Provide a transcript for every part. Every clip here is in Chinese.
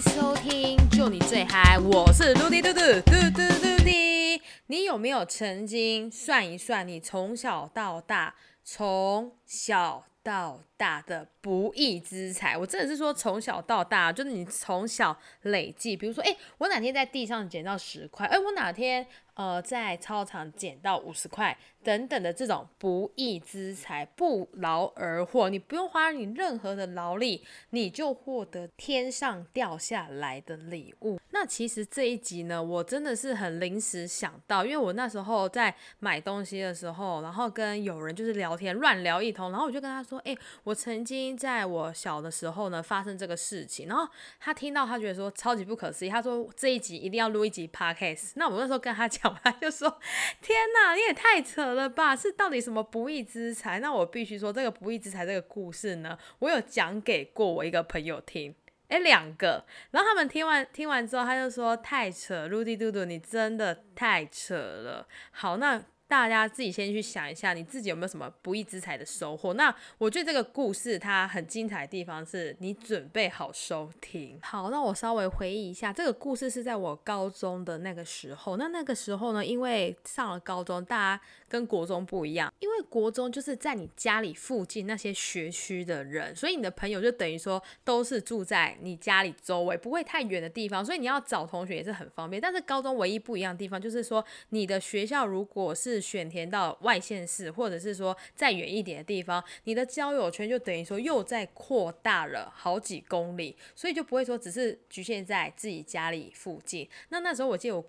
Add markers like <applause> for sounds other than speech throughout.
收听，就你最嗨，我是嘟滴嘟嘟嘟嘟嘟滴。你有没有曾经算一算，你从小到大，从小到大的不义之财？我真的是说从小到大，就是你从小累计，比如说，哎，我哪天在地上捡到十块，哎，我哪天。呃，在操场捡到五十块等等的这种不义之财，不劳而获，你不用花你任何的劳力，你就获得天上掉下来的礼物。那其实这一集呢，我真的是很临时想到，因为我那时候在买东西的时候，然后跟有人就是聊天乱聊一通，然后我就跟他说，哎，我曾经在我小的时候呢发生这个事情，然后他听到他觉得说超级不可思议，他说这一集一定要录一集 podcast。那我那时候跟他讲。他就说：“天哪，你也太扯了吧！是到底什么不义之财？那我必须说，这个不义之财这个故事呢，我有讲给过我一个朋友听，哎，两个。然后他们听完听完之后，他就说：太扯，陆地嘟嘟，你真的太扯了。好，那。”大家自己先去想一下，你自己有没有什么不义之财的收获？那我觉得这个故事它很精彩的地方是你准备好收听。好，那我稍微回忆一下，这个故事是在我高中的那个时候。那那个时候呢，因为上了高中，大家跟国中不一样，因为国中就是在你家里附近那些学区的人，所以你的朋友就等于说都是住在你家里周围，不会太远的地方，所以你要找同学也是很方便。但是高中唯一不一样的地方就是说，你的学校如果是选填到外县市，或者是说再远一点的地方，你的交友圈就等于说又在扩大了好几公里，所以就不会说只是局限在自己家里附近。那那时候我记得我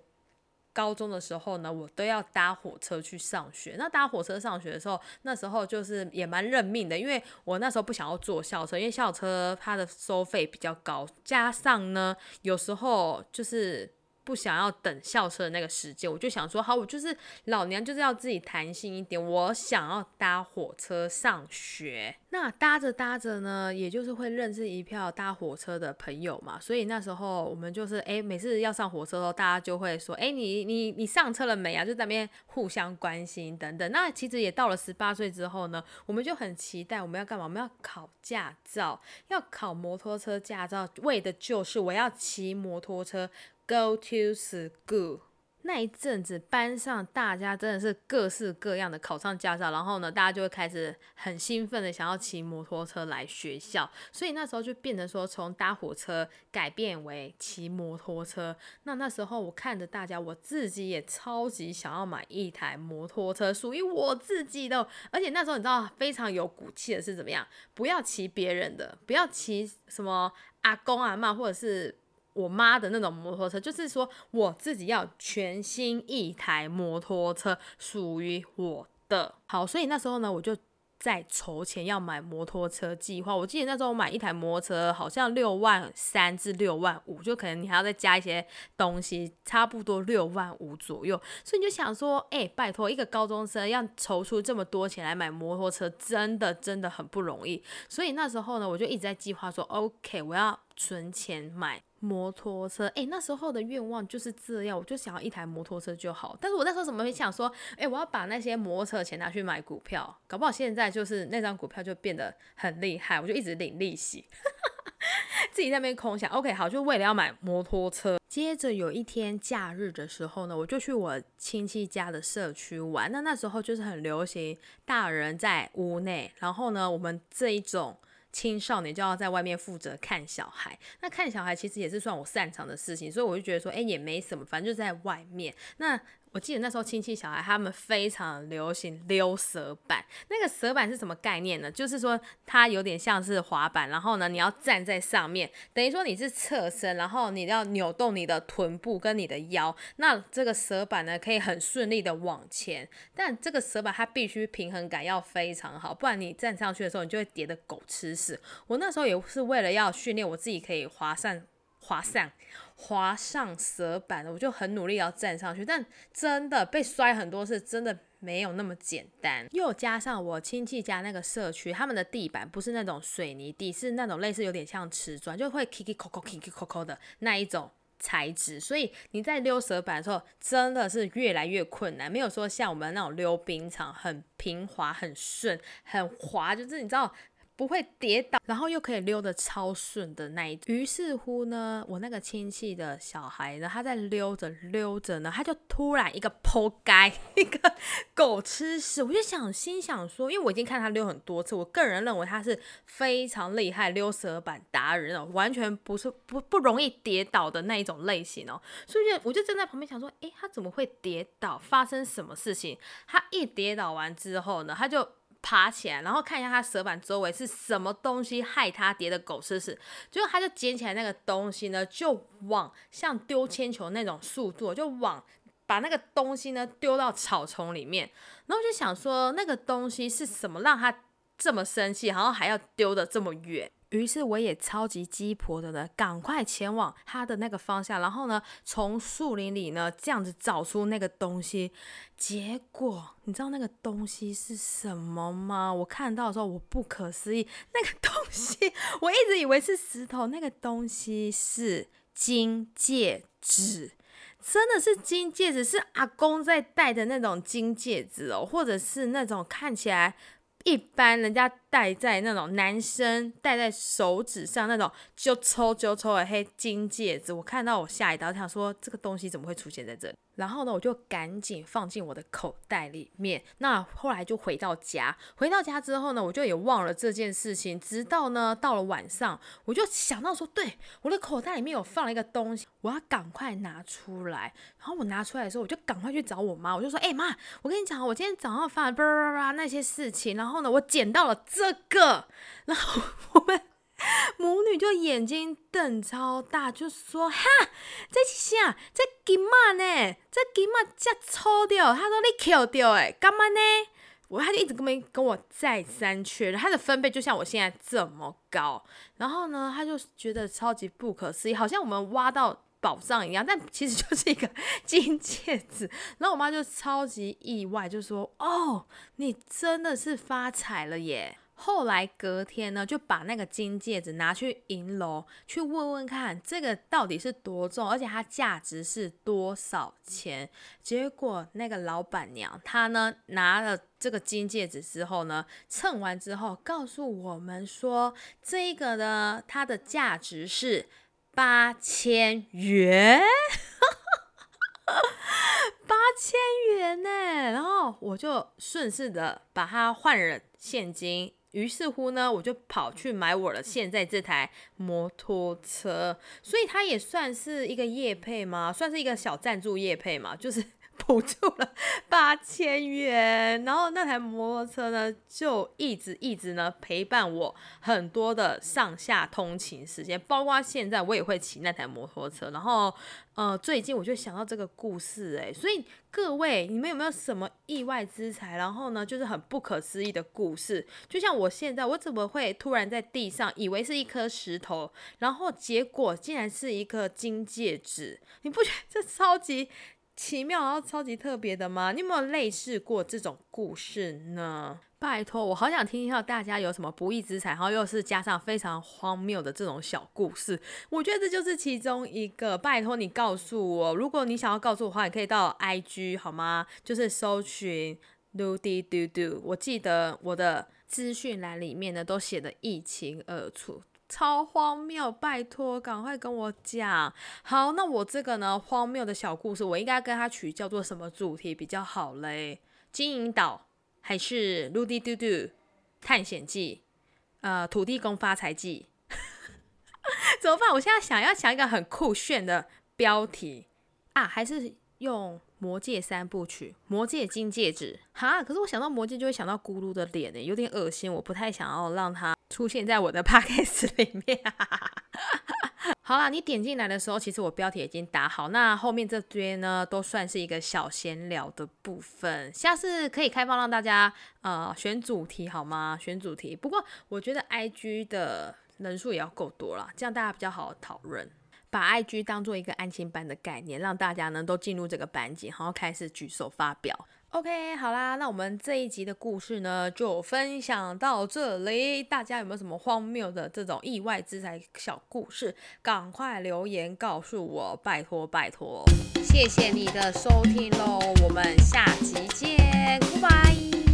高中的时候呢，我都要搭火车去上学。那搭火车上学的时候，那时候就是也蛮认命的，因为我那时候不想要坐校车，因为校车它的收费比较高，加上呢有时候就是。不想要等校车的那个时间，我就想说，好，我就是老娘就是要自己弹性一点，我想要搭火车上学。那搭着搭着呢，也就是会认识一票搭火车的朋友嘛。所以那时候我们就是，哎，每次要上火车的时候，大家就会说，哎，你你你上车了没啊？就在那边互相关心等等。那其实也到了十八岁之后呢，我们就很期待我们要干嘛？我们要考驾照，要考摩托车驾照，为的就是我要骑摩托车。Go to school 那一阵子，班上大家真的是各式各样的考上驾照，然后呢，大家就会开始很兴奋的想要骑摩托车来学校，所以那时候就变成说从搭火车改变为骑摩托车。那那时候我看着大家，我自己也超级想要买一台摩托车，属于我自己的。而且那时候你知道非常有骨气的是怎么样？不要骑别人的，不要骑什么阿公阿妈或者是。我妈的那种摩托车，就是说我自己要全新一台摩托车，属于我的。好，所以那时候呢，我就在筹钱要买摩托车计划。我记得那时候我买一台摩托车，好像六万三至六万五，就可能你还要再加一些东西，差不多六万五左右。所以你就想说，哎，拜托，一个高中生要筹出这么多钱来买摩托车，真的真的很不容易。所以那时候呢，我就一直在计划说，OK，我要存钱买。摩托车，哎，那时候的愿望就是这样，我就想要一台摩托车就好。但是我那时候怎么会想说，哎，我要把那些摩托车的钱拿去买股票，搞不好现在就是那张股票就变得很厉害，我就一直领利息，<laughs> 自己在那边空想。OK，好，就为了要买摩托车。接着有一天假日的时候呢，我就去我亲戚家的社区玩。那那时候就是很流行大人在屋内，然后呢，我们这一种。青少年就要在外面负责看小孩，那看小孩其实也是算我擅长的事情，所以我就觉得说，哎，也没什么，反正就在外面。那我记得那时候亲戚小孩他们非常流行溜蛇板，那个蛇板是什么概念呢？就是说它有点像是滑板，然后呢你要站在上面，等于说你是侧身，然后你要扭动你的臀部跟你的腰，那这个蛇板呢可以很顺利的往前，但这个蛇板它必须平衡感要非常好，不然你站上去的时候你就会跌得狗吃屎。我那时候也是为了要训练我自己可以滑上滑上。滑上蛇板的，我就很努力要站上去，但真的被摔很多次，真的没有那么简单。又加上我亲戚家那个社区，他们的地板不是那种水泥地，是那种类似有点像瓷砖，就会 kiki koko kiki koko 的那一种材质，所以你在溜蛇板的时候，真的是越来越困难，没有说像我们那种溜冰场很平滑、很顺、很滑，就是你知道。不会跌倒，然后又可以溜得超顺的那一。于是乎呢，我那个亲戚的小孩呢，他在溜着溜着呢，他就突然一个扑街，<laughs> 一个狗吃屎。我就想心想说，因为我已经看他溜很多次，我个人认为他是非常厉害溜蛇板达人哦，完全不是不不容易跌倒的那一种类型哦。所以我就站在旁边想说，诶，他怎么会跌倒？发生什么事情？他一跌倒完之后呢，他就。爬起来，然后看一下他舌板周围是什么东西害他跌的狗吃屎，结果他就捡起来那个东西呢，就往像丢铅球那种速度，就往把那个东西呢丢到草丛里面。然后我就想说，那个东西是什么让他这么生气，然后还要丢的这么远？于是我也超级鸡婆的呢，赶快前往他的那个方向，然后呢，从树林里呢这样子找出那个东西。结果你知道那个东西是什么吗？我看到的时候我不可思议，那个东西我一直以为是石头，那个东西是金戒指，真的是金戒指，是阿公在戴的那种金戒指哦，或者是那种看起来。一般人家戴在那种男生戴在手指上那种就抽就抽的黑金戒指，我看到我吓一跳，想说这个东西怎么会出现在这里？然后呢，我就赶紧放进我的口袋里面。那后来就回到家，回到家之后呢，我就也忘了这件事情。直到呢到了晚上，我就想到说，对，我的口袋里面有放了一个东西，我要赶快拿出来。然后我拿出来的时候，我就赶快去找我妈，我就说，哎妈，我跟你讲，我今天早上发了叭叭叭那些事情，然后呢，我捡到了这个，然后我们。母女就眼睛瞪超大，就说：“哈，这是啥？这金马呢？这金马这粗掉？”他说：“你扣掉哎，干嘛呢？”我他就一直跟没跟我再三确认，他的分贝就像我现在这么高。然后呢，他就觉得超级不可思议，好像我们挖到宝藏一样，但其实就是一个 <laughs> 金戒指。然后我妈就超级意外，就说：“哦，你真的是发财了耶！”后来隔天呢，就把那个金戒指拿去银楼去问问看，这个到底是多重，而且它价值是多少钱。结果那个老板娘她呢拿了这个金戒指之后呢，称完之后告诉我们说，这个呢它的价值是八千元，<laughs> 八千元呢。然后我就顺势的把它换了现金。于是乎呢，我就跑去买我的现在这台摩托车，所以它也算是一个业配嘛？算是一个小赞助业配嘛，就是。补助了八千元，然后那台摩托车呢，就一直一直呢陪伴我很多的上下通勤时间，包括现在我也会骑那台摩托车。然后，呃，最近我就想到这个故事，诶，所以各位，你们有没有什么意外之财？然后呢，就是很不可思议的故事？就像我现在，我怎么会突然在地上以为是一颗石头，然后结果竟然是一个金戒指？你不觉得这超级？奇妙，然后超级特别的吗？你有没有类似过这种故事呢？拜托，我好想听一下大家有什么不义之财，然后又是加上非常荒谬的这种小故事。我觉得这就是其中一个。拜托你告诉我，如果你想要告诉我的话，你可以到 IG 好吗？就是搜寻 Ludy Do Do。我记得我的资讯栏里面呢都写的一清二楚。超荒谬！拜托，赶快跟我讲。好，那我这个呢，荒谬的小故事，我应该跟他取叫做什么主题比较好嘞？金银岛还是《陆地嘟嘟探险记》？呃，土地公发财记？<laughs> 怎么办？我现在想要想一个很酷炫的标题啊，还是用？魔戒三部曲，魔戒金戒指，哈！可是我想到魔戒就会想到咕噜的脸呢，有点恶心，我不太想要让它出现在我的 <laughs> podcast 里面。<laughs> 好啦，你点进来的时候，其实我标题已经打好，那后面这堆呢都算是一个小闲聊的部分，下次可以开放让大家呃选主题好吗？选主题，不过我觉得 IG 的人数也要够多了，这样大家比较好讨论。把 IG 当做一个安心班的概念，让大家呢都进入这个班级，然后开始举手发表。OK，好啦，那我们这一集的故事呢就分享到这里。大家有没有什么荒谬的这种意外之财小故事？赶快留言告诉我，拜托拜托！谢谢你的收听喽，我们下集见，拜拜。